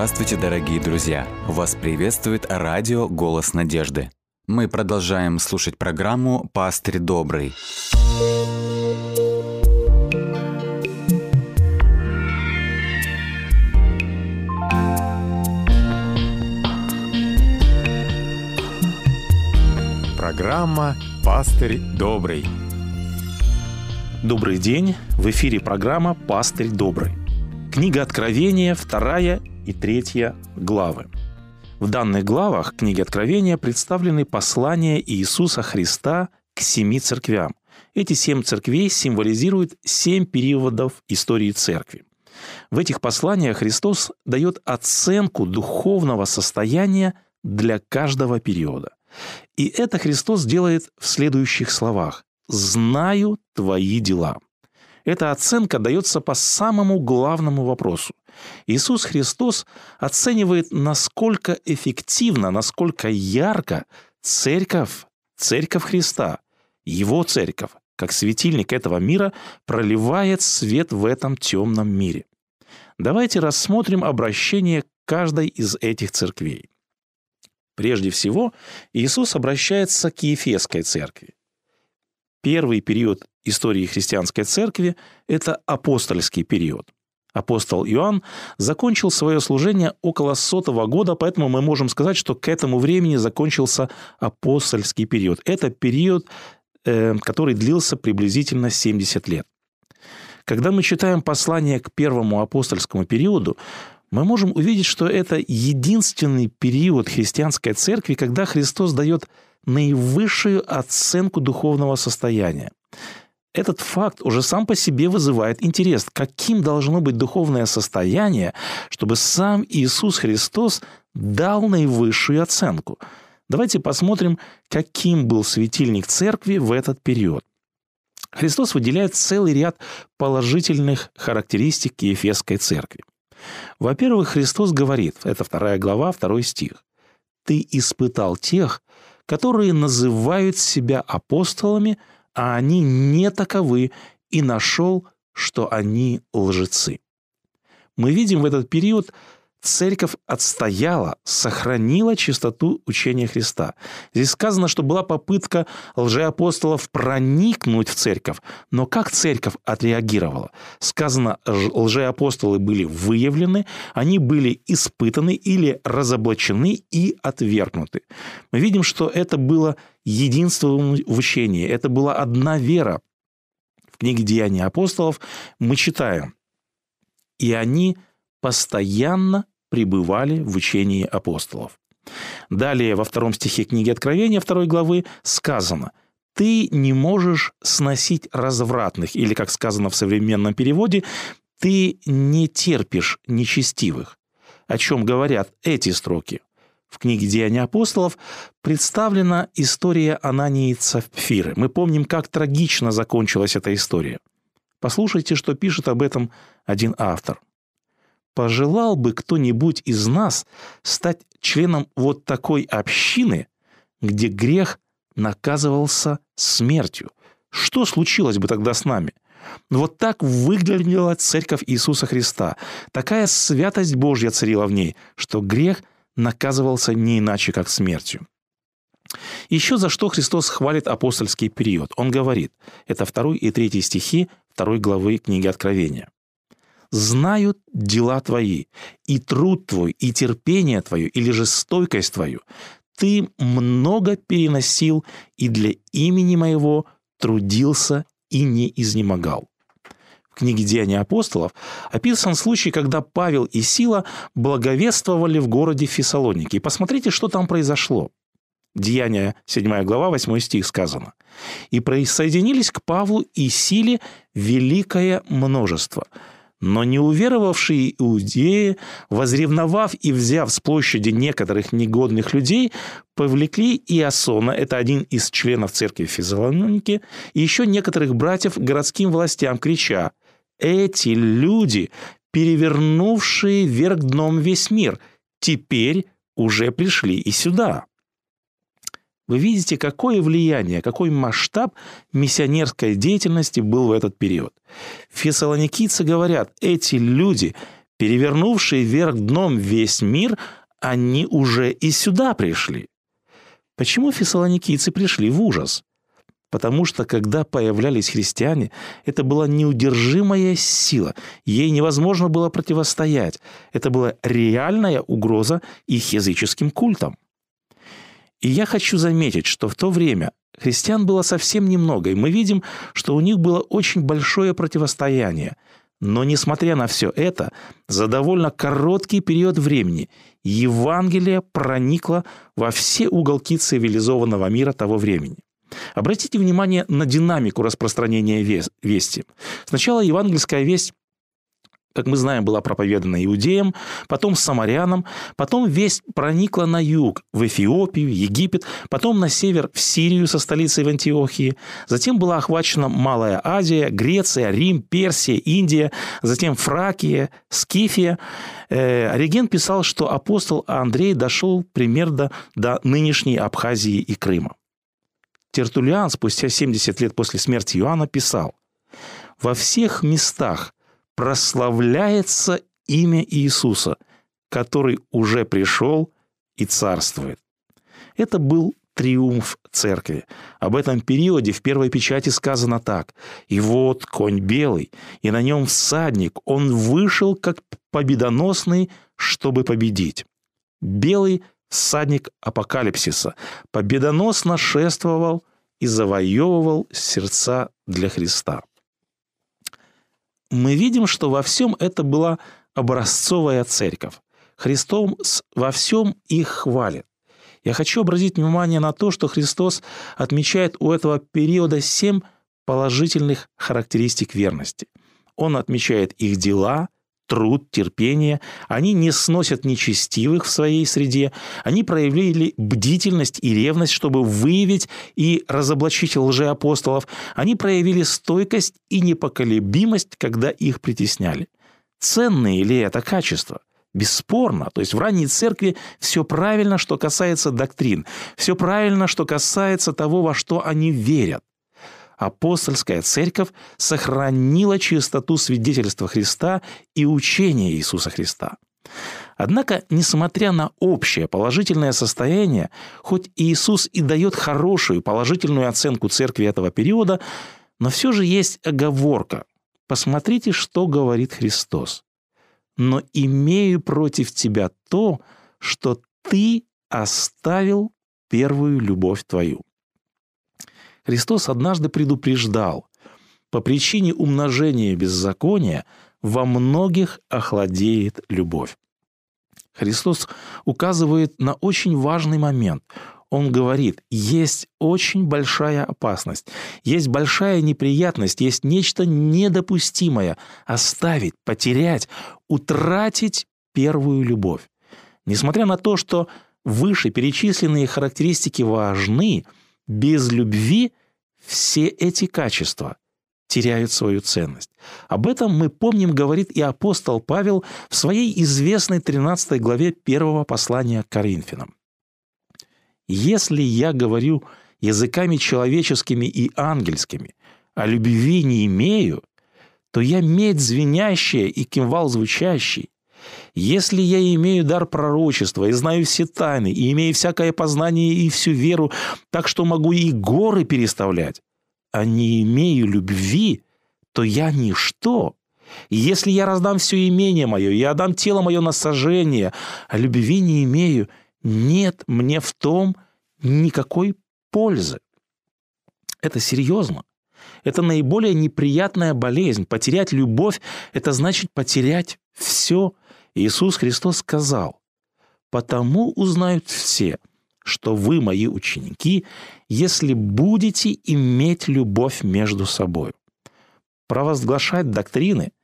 Здравствуйте, дорогие друзья! Вас приветствует радио «Голос надежды». Мы продолжаем слушать программу «Пастырь добрый». Программа «Пастырь добрый». Добрый день! В эфире программа «Пастырь добрый». Книга Откровения, вторая и третья главы. В данных главах книги Откровения представлены послания Иисуса Христа к семи церквям. Эти семь церквей символизируют семь периодов истории церкви. В этих посланиях Христос дает оценку духовного состояния для каждого периода. И это Христос делает в следующих словах. «Знаю твои дела». Эта оценка дается по самому главному вопросу. Иисус Христос оценивает, насколько эффективно, насколько ярко церковь, церковь Христа, его церковь, как светильник этого мира, проливает свет в этом темном мире. Давайте рассмотрим обращение каждой из этих церквей. Прежде всего, Иисус обращается к Ефесской церкви. Первый период истории христианской церкви – это апостольский период. Апостол Иоанн закончил свое служение около сотого года, поэтому мы можем сказать, что к этому времени закончился апостольский период. Это период, э, который длился приблизительно 70 лет. Когда мы читаем послание к первому апостольскому периоду, мы можем увидеть, что это единственный период христианской церкви, когда Христос дает наивысшую оценку духовного состояния. Этот факт уже сам по себе вызывает интерес, каким должно быть духовное состояние, чтобы сам Иисус Христос дал наивысшую оценку. Давайте посмотрим, каким был светильник церкви в этот период. Христос выделяет целый ряд положительных характеристик Ефесской церкви. Во-первых, Христос говорит, это вторая глава, второй стих, «Ты испытал тех, которые называют себя апостолами, а они не таковы, и нашел, что они лжецы». Мы видим в этот период церковь отстояла, сохранила чистоту учения Христа. Здесь сказано, что была попытка лжеапостолов проникнуть в церковь, но как церковь отреагировала? Сказано, лжеапостолы были выявлены, они были испытаны или разоблачены и отвергнуты. Мы видим, что это было единство в учении, это была одна вера. В книге «Деяния апостолов» мы читаем, «И они постоянно пребывали в учении апостолов. Далее во втором стихе книги Откровения второй главы сказано «Ты не можешь сносить развратных» или, как сказано в современном переводе, «Ты не терпишь нечестивых». О чем говорят эти строки? В книге «Деяния апостолов» представлена история Анании Цапфиры. Мы помним, как трагично закончилась эта история. Послушайте, что пишет об этом один автор – пожелал бы кто-нибудь из нас стать членом вот такой общины, где грех наказывался смертью? Что случилось бы тогда с нами? Вот так выглядела церковь Иисуса Христа. Такая святость Божья царила в ней, что грех наказывался не иначе, как смертью. Еще за что Христос хвалит апостольский период. Он говорит, это второй и третий стихи второй главы книги Откровения знают дела твои, и труд твой, и терпение твое, или же стойкость твою. Ты много переносил, и для имени моего трудился и не изнемогал. В книге «Деяния апостолов» описан случай, когда Павел и Сила благовествовали в городе Фессалоники. И посмотрите, что там произошло. Деяния, 7 глава, 8 стих сказано. «И присоединились к Павлу и Силе великое множество, но неуверовавшие иудеи, возревновав и взяв с площади некоторых негодных людей, повлекли Иосона, это один из членов церкви Физалоники, и еще некоторых братьев городским властям, крича «Эти люди, перевернувшие вверх дном весь мир, теперь уже пришли и сюда». Вы видите, какое влияние, какой масштаб миссионерской деятельности был в этот период. Фессалоникийцы говорят, эти люди, перевернувшие вверх дном весь мир, они уже и сюда пришли. Почему фессалоникийцы пришли в ужас? Потому что, когда появлялись христиане, это была неудержимая сила. Ей невозможно было противостоять. Это была реальная угроза их языческим культам. И я хочу заметить, что в то время христиан было совсем немного, и мы видим, что у них было очень большое противостояние. Но, несмотря на все это, за довольно короткий период времени Евангелие проникло во все уголки цивилизованного мира того времени. Обратите внимание на динамику распространения вести. Сначала евангельская весть как мы знаем, была проповедана иудеям, потом самарянам, потом весть проникла на юг, в Эфиопию, Египет, потом на север, в Сирию со столицей в Антиохии, затем была охвачена Малая Азия, Греция, Рим, Персия, Индия, затем Фракия, Скифия. Э, Ориген писал, что апостол Андрей дошел примерно до нынешней Абхазии и Крыма. Тертулиан спустя 70 лет после смерти Иоанна писал «Во всех местах прославляется имя Иисуса, который уже пришел и царствует». Это был триумф церкви. Об этом периоде в первой печати сказано так. «И вот конь белый, и на нем всадник, он вышел как победоносный, чтобы победить». Белый всадник апокалипсиса, победоносно шествовал и завоевывал сердца для Христа. Мы видим, что во всем это была образцовая церковь. Христос во всем их хвалит. Я хочу обратить внимание на то, что Христос отмечает у этого периода семь положительных характеристик верности. Он отмечает их дела – труд, терпение. Они не сносят нечестивых в своей среде. Они проявили бдительность и ревность, чтобы выявить и разоблачить лжеапостолов. Они проявили стойкость и непоколебимость, когда их притесняли. Ценные ли это качества? Бесспорно. То есть в ранней церкви все правильно, что касается доктрин. Все правильно, что касается того, во что они верят апостольская церковь сохранила чистоту свидетельства Христа и учения Иисуса Христа. Однако, несмотря на общее положительное состояние, хоть Иисус и дает хорошую положительную оценку церкви этого периода, но все же есть оговорка. Посмотрите, что говорит Христос. «Но имею против тебя то, что ты оставил первую любовь твою». Христос однажды предупреждал, по причине умножения беззакония во многих охладеет любовь. Христос указывает на очень важный момент. Он говорит, есть очень большая опасность, есть большая неприятность, есть нечто недопустимое – оставить, потерять, утратить первую любовь. Несмотря на то, что выше перечисленные характеристики важны – без любви все эти качества теряют свою ценность. Об этом мы помним, говорит и апостол Павел в своей известной 13 главе первого послания к Коринфянам. «Если я говорю языками человеческими и ангельскими, а любви не имею, то я медь звенящая и кимвал звучащий. Если я имею дар пророчества и знаю все тайны, и имею всякое познание и всю веру, так что могу и горы переставлять, а не имею любви, то я ничто. И если я раздам все имение мое, я отдам тело мое на сожжение, а любви не имею, нет мне в том никакой пользы. Это серьезно. Это наиболее неприятная болезнь. Потерять любовь – это значит потерять все. Иисус Христос сказал, «Потому узнают все, что вы мои ученики, если будете иметь любовь между собой». Провозглашать доктрины –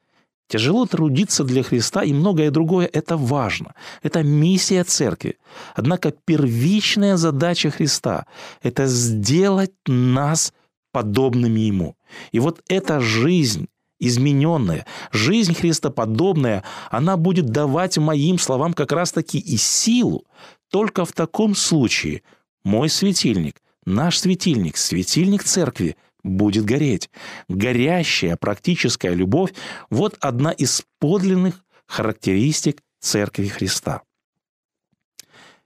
тяжело трудиться для Христа и многое другое – это важно. Это миссия церкви. Однако первичная задача Христа – это сделать нас подобными Ему. И вот эта жизнь, измененная, жизнь христоподобная, она будет давать моим словам как раз-таки и силу. Только в таком случае мой светильник, наш светильник, светильник церкви будет гореть. Горящая практическая любовь – вот одна из подлинных характеристик Церкви Христа.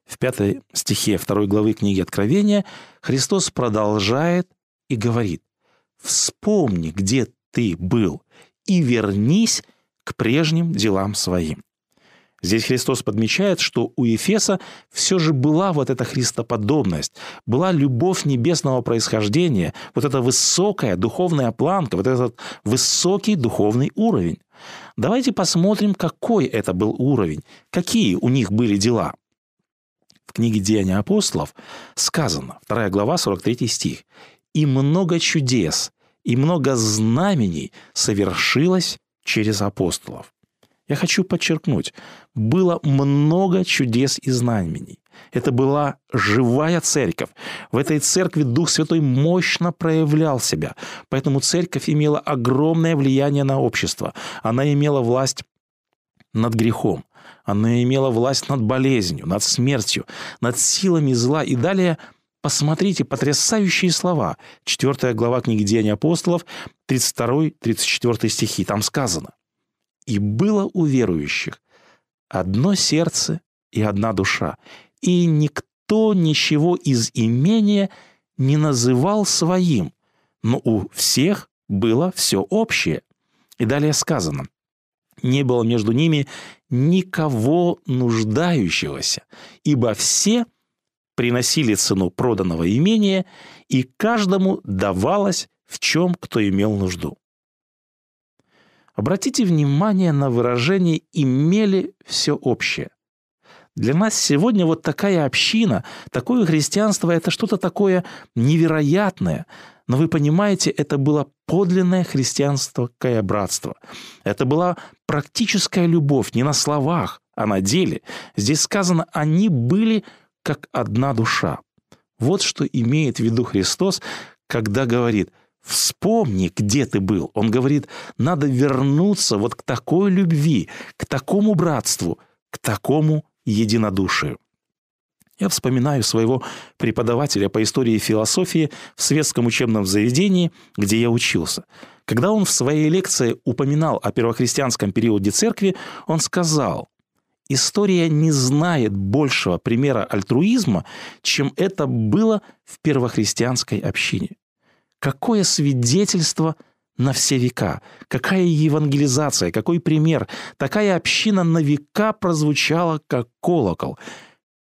В пятой стихе второй главы книги Откровения Христос продолжает и говорит, «Вспомни, где ты был, и вернись к прежним делам своим». Здесь Христос подмечает, что у Ефеса все же была вот эта христоподобность, была любовь небесного происхождения, вот эта высокая духовная планка, вот этот высокий духовный уровень. Давайте посмотрим, какой это был уровень, какие у них были дела. В книге «Деяния апостолов» сказано, 2 глава, 43 стих, «И много чудес, и много знамений совершилось через апостолов». Я хочу подчеркнуть, было много чудес и знамений. Это была живая церковь. В этой церкви Дух Святой мощно проявлял себя. Поэтому церковь имела огромное влияние на общество. Она имела власть над грехом. Она имела власть над болезнью, над смертью, над силами зла. И далее посмотрите потрясающие слова. Четвертая глава книги Деяний апостолов, 32-34 стихи. Там сказано. И было у верующих одно сердце и одна душа, и никто ничего из имения не называл своим, но у всех было все общее. И далее сказано, не было между ними никого нуждающегося, ибо все приносили цену проданного имения, и каждому давалось в чем кто имел нужду. Обратите внимание на выражение «имели все общее». Для нас сегодня вот такая община, такое христианство – это что-то такое невероятное. Но вы понимаете, это было подлинное христианское братство. Это была практическая любовь не на словах, а на деле. Здесь сказано, они были как одна душа. Вот что имеет в виду Христос, когда говорит – Вспомни, где ты был. Он говорит, надо вернуться вот к такой любви, к такому братству, к такому единодушию. Я вспоминаю своего преподавателя по истории и философии в светском учебном заведении, где я учился. Когда он в своей лекции упоминал о первохристианском периоде церкви, он сказал, история не знает большего примера альтруизма, чем это было в первохристианской общине. Какое свидетельство на все века, какая евангелизация, какой пример. Такая община на века прозвучала, как колокол.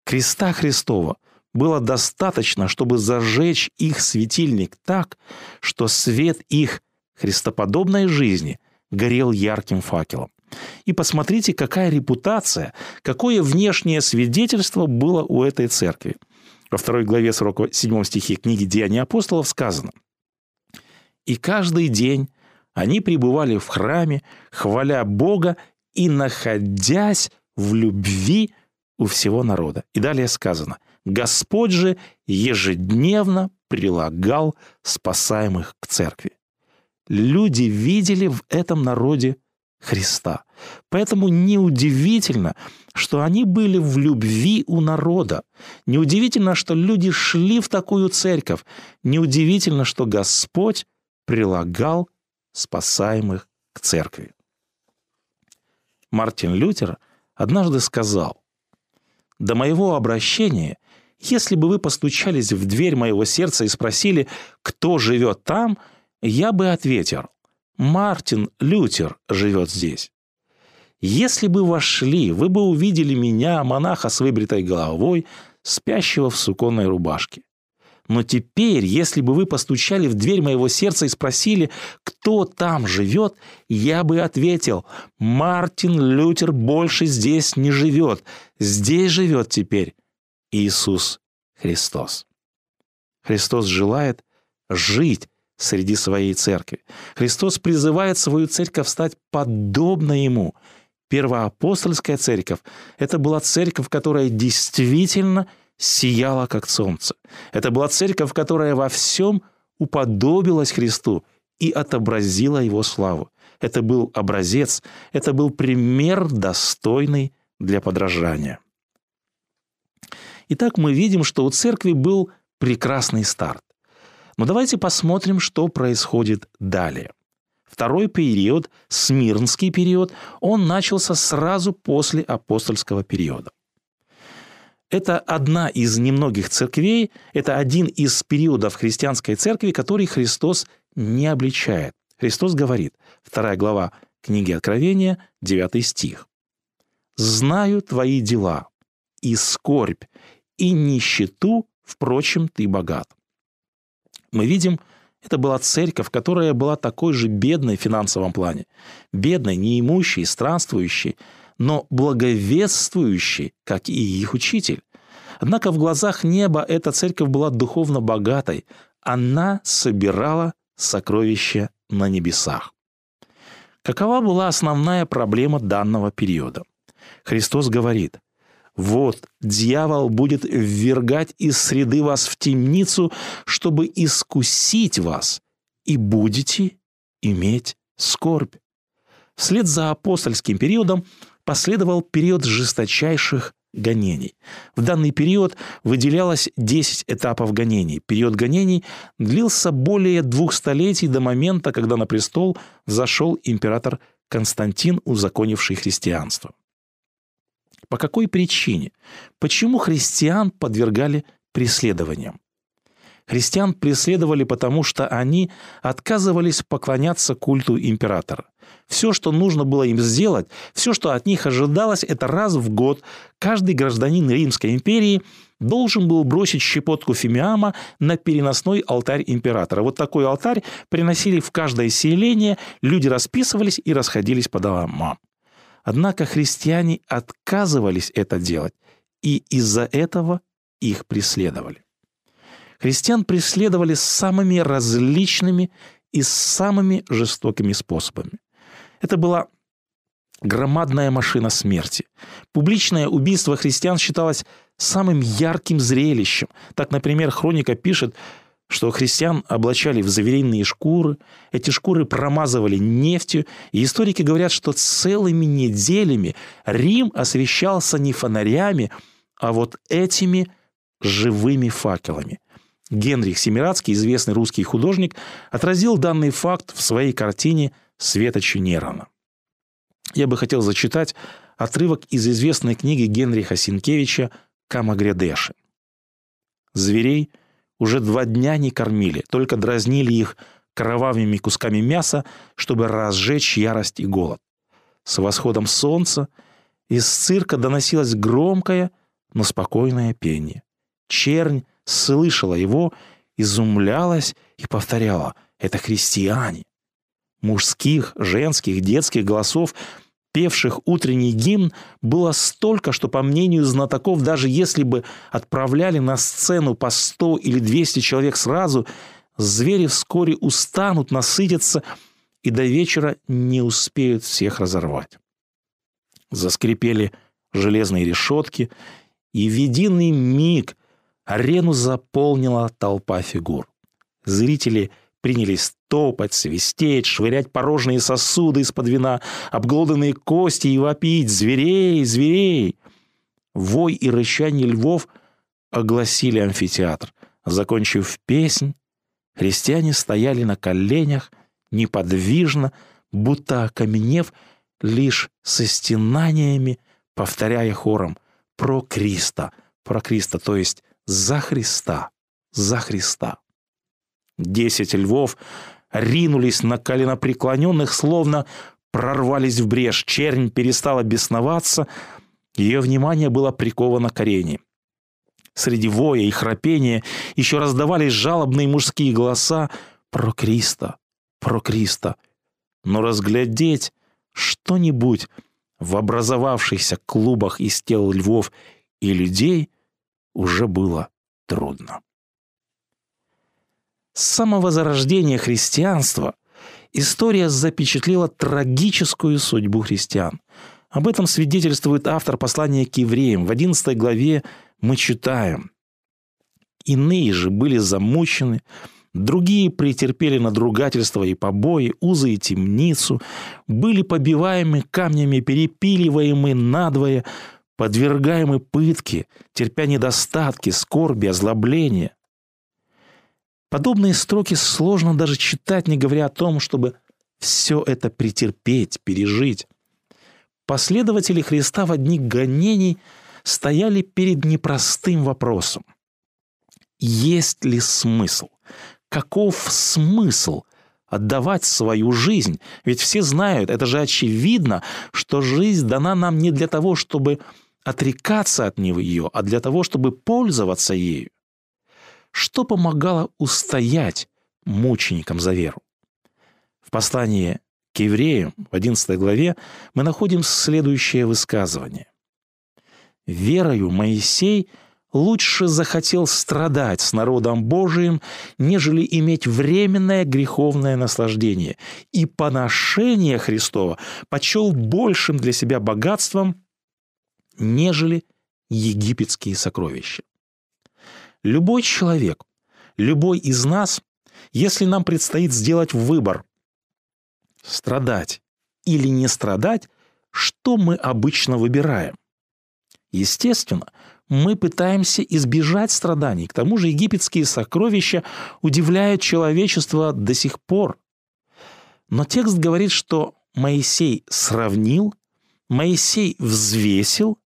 Креста Христова было достаточно, чтобы зажечь их светильник так, что свет их христоподобной жизни горел ярким факелом. И посмотрите, какая репутация, какое внешнее свидетельство было у этой церкви. Во второй главе 47 стихе книги «Деяния апостолов» сказано – и каждый день они пребывали в храме, хваля Бога и находясь в любви у всего народа. И далее сказано, Господь же ежедневно прилагал спасаемых к церкви. Люди видели в этом народе Христа. Поэтому неудивительно, что они были в любви у народа. Неудивительно, что люди шли в такую церковь. Неудивительно, что Господь прилагал спасаемых к церкви. Мартин Лютер однажды сказал, «До моего обращения, если бы вы постучались в дверь моего сердца и спросили, кто живет там, я бы ответил, Мартин Лютер живет здесь. Если бы вошли, вы бы увидели меня, монаха с выбритой головой, спящего в суконной рубашке. Но теперь, если бы вы постучали в дверь моего сердца и спросили, кто там живет, я бы ответил, Мартин Лютер больше здесь не живет. Здесь живет теперь Иисус Христос. Христос желает жить среди своей церкви. Христос призывает свою церковь стать подобно Ему. Первоапостольская церковь – это была церковь, которая действительно – сияла, как солнце. Это была церковь, которая во всем уподобилась Христу и отобразила Его славу. Это был образец, это был пример, достойный для подражания. Итак, мы видим, что у церкви был прекрасный старт. Но давайте посмотрим, что происходит далее. Второй период, Смирнский период, он начался сразу после апостольского периода. Это одна из немногих церквей, это один из периодов христианской церкви, который Христос не обличает. Христос говорит, вторая глава книги Откровения, 9 стих. «Знаю твои дела, и скорбь, и нищету, впрочем, ты богат». Мы видим, это была церковь, которая была такой же бедной в финансовом плане. Бедной, неимущей, странствующей, но благовествующей, как и их учитель. Однако в глазах неба эта церковь была духовно богатой. Она собирала сокровища на небесах. Какова была основная проблема данного периода? Христос говорит, «Вот дьявол будет ввергать из среды вас в темницу, чтобы искусить вас, и будете иметь скорбь». Вслед за апостольским периодом последовал период жесточайших гонений. В данный период выделялось 10 этапов гонений. Период гонений длился более двух столетий до момента, когда на престол взошел император Константин, узаконивший христианство. По какой причине? Почему христиан подвергали преследованиям? Христиан преследовали потому, что они отказывались поклоняться культу императора. Все, что нужно было им сделать, все, что от них ожидалось, это раз в год каждый гражданин Римской империи должен был бросить щепотку фимиама на переносной алтарь императора. Вот такой алтарь приносили в каждое селение, люди расписывались и расходились по домам. Однако христиане отказывались это делать, и из-за этого их преследовали. Христиан преследовали самыми различными и самыми жестокими способами. Это была громадная машина смерти. Публичное убийство христиан считалось самым ярким зрелищем. Так, например, хроника пишет, что христиан облачали в заверенные шкуры, эти шкуры промазывали нефтью, и историки говорят, что целыми неделями Рим освещался не фонарями, а вот этими живыми факелами. Генрих Семирадский, известный русский художник, отразил данный факт в своей картине «Светочи Нерона». Я бы хотел зачитать отрывок из известной книги Генриха Синкевича «Камагрядеши». Зверей уже два дня не кормили, только дразнили их кровавыми кусками мяса, чтобы разжечь ярость и голод. С восходом солнца из цирка доносилось громкое, но спокойное пение. Чернь слышала его, изумлялась и повторяла «Это христиане». Мужских, женских, детских голосов, певших утренний гимн, было столько, что, по мнению знатоков, даже если бы отправляли на сцену по 100 или 200 человек сразу, звери вскоре устанут, насытятся и до вечера не успеют всех разорвать. Заскрипели железные решетки, и в единый миг Арену заполнила толпа фигур. Зрители принялись топать, свистеть, швырять порожние сосуды из-под вина, обглоданные кости и вопить «Зверей! Зверей!». Вой и рычание львов огласили амфитеатр. Закончив песнь, христиане стояли на коленях, неподвижно, будто окаменев, лишь со стенаниями, повторяя хором «Про Криста!», «Про Криста!», то есть за Христа, за Христа. Десять львов ринулись на коленопреклоненных, словно прорвались в брешь. Чернь перестала бесноваться, ее внимание было приковано к арене. Среди воя и храпения еще раздавались жалобные мужские голоса про Криста, про Криста. Но разглядеть что-нибудь в образовавшихся клубах из тел львов и людей уже было трудно. С самого зарождения христианства история запечатлела трагическую судьбу христиан. Об этом свидетельствует автор послания к евреям. В 11 главе мы читаем. «Иные же были замучены, другие претерпели надругательство и побои, узы и темницу, были побиваемы камнями, перепиливаемы надвое, подвергаемы пытке, терпя недостатки, скорби, озлобления. Подобные строки сложно даже читать, не говоря о том, чтобы все это претерпеть, пережить. Последователи Христа в одни гонений стояли перед непростым вопросом. Есть ли смысл? Каков смысл отдавать свою жизнь? Ведь все знают, это же очевидно, что жизнь дана нам не для того, чтобы отрекаться от нее, а для того, чтобы пользоваться ею. Что помогало устоять мученикам за веру? В послании к евреям в 11 главе мы находим следующее высказывание. «Верою Моисей лучше захотел страдать с народом Божиим, нежели иметь временное греховное наслаждение, и поношение Христова почел большим для себя богатством, нежели египетские сокровища. Любой человек, любой из нас, если нам предстоит сделать выбор страдать или не страдать, что мы обычно выбираем? Естественно, мы пытаемся избежать страданий. К тому же египетские сокровища удивляют человечество до сих пор. Но текст говорит, что Моисей сравнил, Моисей взвесил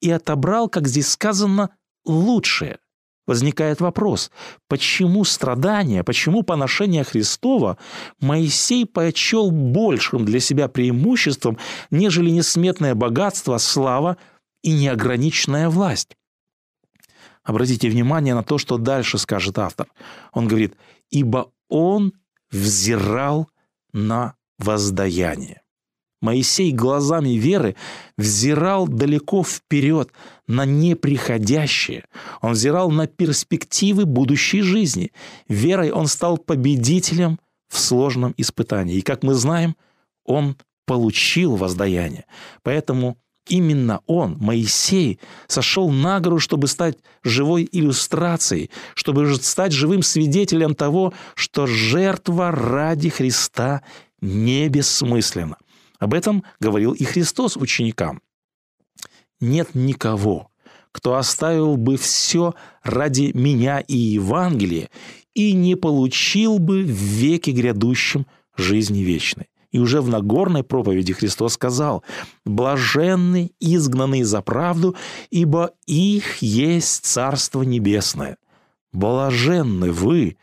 и отобрал, как здесь сказано, лучшее. Возникает вопрос, почему страдания, почему поношение Христова Моисей почел большим для себя преимуществом, нежели несметное богатство, слава и неограниченная власть? Обратите внимание на то, что дальше скажет автор. Он говорит, «Ибо он взирал на воздаяние». Моисей глазами веры взирал далеко вперед, на неприходящее. Он взирал на перспективы будущей жизни. Верой он стал победителем в сложном испытании. И, как мы знаем, он получил воздаяние. Поэтому именно он, Моисей, сошел на гору, чтобы стать живой иллюстрацией, чтобы стать живым свидетелем того, что жертва ради Христа не бессмысленна. Об этом говорил и Христос ученикам. Нет никого, кто оставил бы все ради меня и Евангелия и не получил бы в веке грядущем жизни вечной. И уже в Нагорной проповеди Христос сказал, «Блаженны изгнанные за правду, ибо их есть Царство Небесное. Блаженны вы,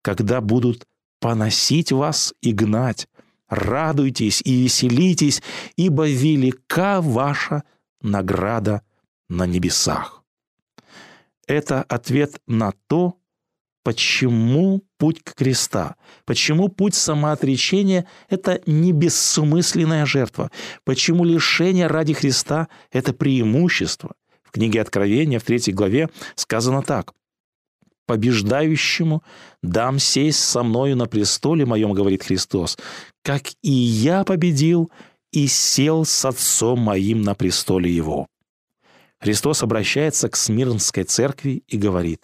когда будут поносить вас и гнать, радуйтесь и веселитесь, ибо велика ваша награда на небесах. Это ответ на то, почему путь к креста, почему путь самоотречения – это не бессмысленная жертва, почему лишение ради Христа – это преимущество. В книге Откровения в третьей главе сказано так побеждающему дам сесть со мною на престоле моем, говорит Христос, как и я победил и сел с Отцом моим на престоле его». Христос обращается к Смирнской церкви и говорит,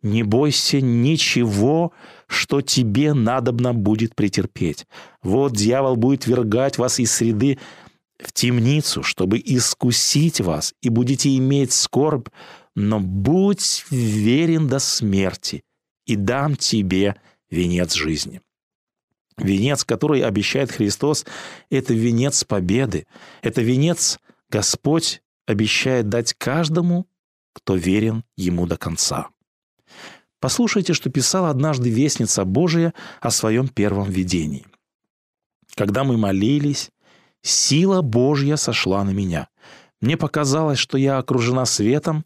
«Не бойся ничего, что тебе надобно будет претерпеть. Вот дьявол будет вергать вас из среды в темницу, чтобы искусить вас, и будете иметь скорбь, но будь верен до смерти, и дам тебе венец жизни». Венец, который обещает Христос, это венец победы. Это венец Господь обещает дать каждому, кто верен Ему до конца. Послушайте, что писала однажды Вестница Божия о своем первом видении. «Когда мы молились, сила Божья сошла на меня. Мне показалось, что я окружена светом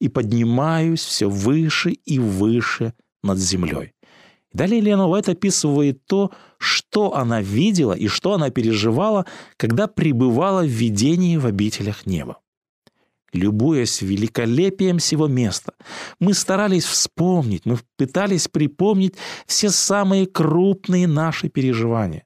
и поднимаюсь все выше и выше над землей. Далее Лена Уайт описывает то, что она видела и что она переживала, когда пребывала в видении в обителях неба. Любуясь великолепием всего места, мы старались вспомнить, мы пытались припомнить все самые крупные наши переживания.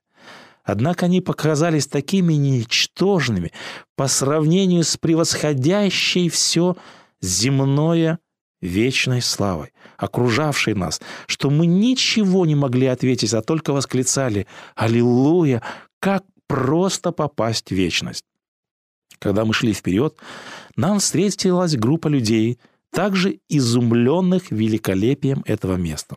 Однако они показались такими ничтожными по сравнению с превосходящей все земное вечной славой, окружавшей нас, что мы ничего не могли ответить, а только восклицали «Аллилуйя! Как просто попасть в вечность!» Когда мы шли вперед, нам встретилась группа людей, также изумленных великолепием этого места.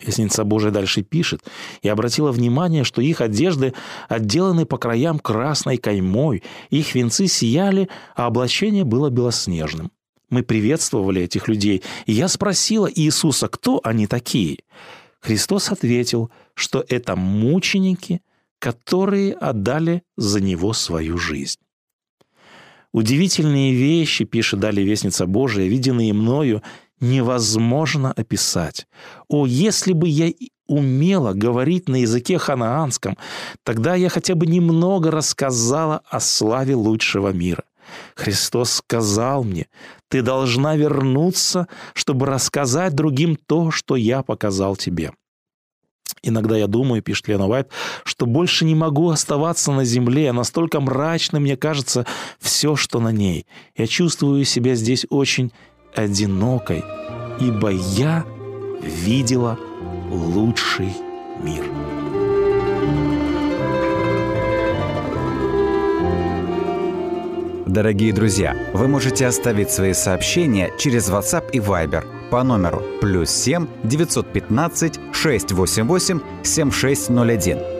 Вестница Божия дальше пишет, и обратила внимание, что их одежды отделаны по краям красной каймой, их венцы сияли, а облачение было белоснежным. Мы приветствовали этих людей, и я спросила Иисуса, кто они такие. Христос ответил, что это мученики, которые отдали за Него свою жизнь. Удивительные вещи, пишет далее Вестница Божия, виденные мною, невозможно описать. О, если бы я умела говорить на языке ханаанском, тогда я хотя бы немного рассказала о славе лучшего мира. Христос сказал мне, ты должна вернуться, чтобы рассказать другим то, что я показал тебе. Иногда я думаю, пишет Лена Уайт, что больше не могу оставаться на земле, настолько мрачно мне кажется все, что на ней. Я чувствую себя здесь очень одинокой, ибо я видела лучший мир. Дорогие друзья, вы можете оставить свои сообщения через WhatsApp и Viber по номеру плюс 7 915 688 7601